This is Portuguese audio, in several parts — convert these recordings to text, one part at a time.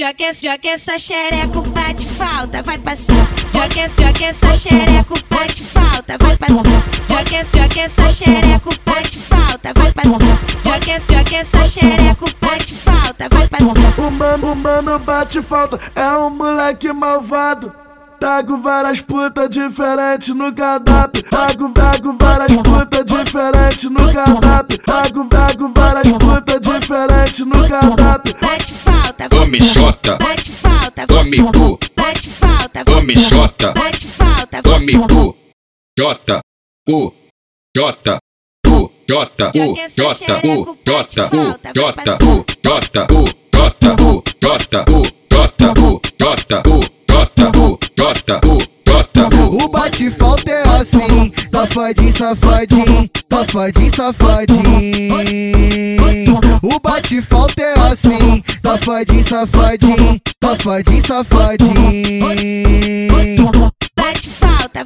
Joga, joga essa xereco, bate falta, vai passar. Joga, joga essa xereco, bate falta, vai passar. Joga, joga essa xereco, bate falta, vai passar. Joga, joga essa xereco, bate falta, vai passar. O mano, o mano bate falta, é um moleque malvado. Tago várias putas diferentes no cardápio. Tago, tago várias putas diferentes no cardápio. Tago, tago várias putas diferentes no cardápio. Bate falta, Tome xota, bate falta, tome cu, bate falta, tome xota, bate falta, tome cu, jota, cu, jota, cu, jota, cu, jota, cu, jota, cu, jota, cu, jota, cu, jota, cu, jota, cu, jota, cu, jota, cu, jota, cu, jota, cu. O bate falta é assim, safadinho, safadinho, safadinho, safadinho. O bate falta é assim, safadinho, safadinho, safadinho, safadinho. bate falta,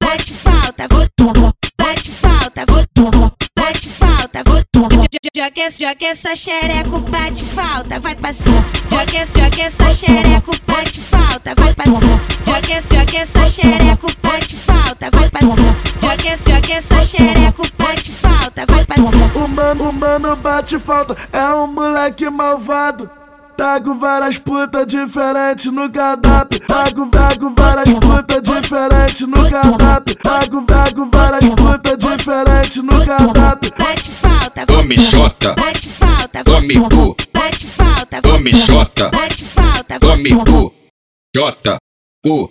bate falta, bate falta, bate falta. Joga, joga essa xereco, bate falta, vai passar. Joga, joga essa xereco, bate falta, vai passar. Joga, joga essa xereco, bate falta, vai passar. Joga, joga essa xereco, bate falta, assim. O mano, o mano bate falta, é um moleque malvado. Tago várias putas diferentes no cardápio. Tago, tago várias putas diferentes no cardápio. Tago, tago várias putas diferentes no cardápio. Bate falta, come xota. Bate falta, come tu. Bate falta, come xota. Bate falta, come tu. Jota, u,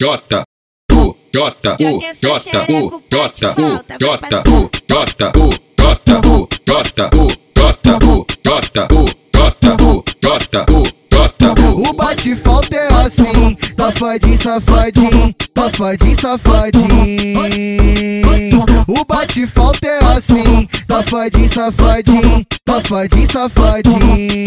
jota, jota, u, jota, u, jota, u, jota, u, jota, u jota, cu, jota, cu, jota, cu, jota, cu, jota, cu, jota, cu. O bate falta é assim, safadinho, safadinho, safadinho, safadinho. O bate falta é assim, safadinho, safadinho, safadinho, safadinho.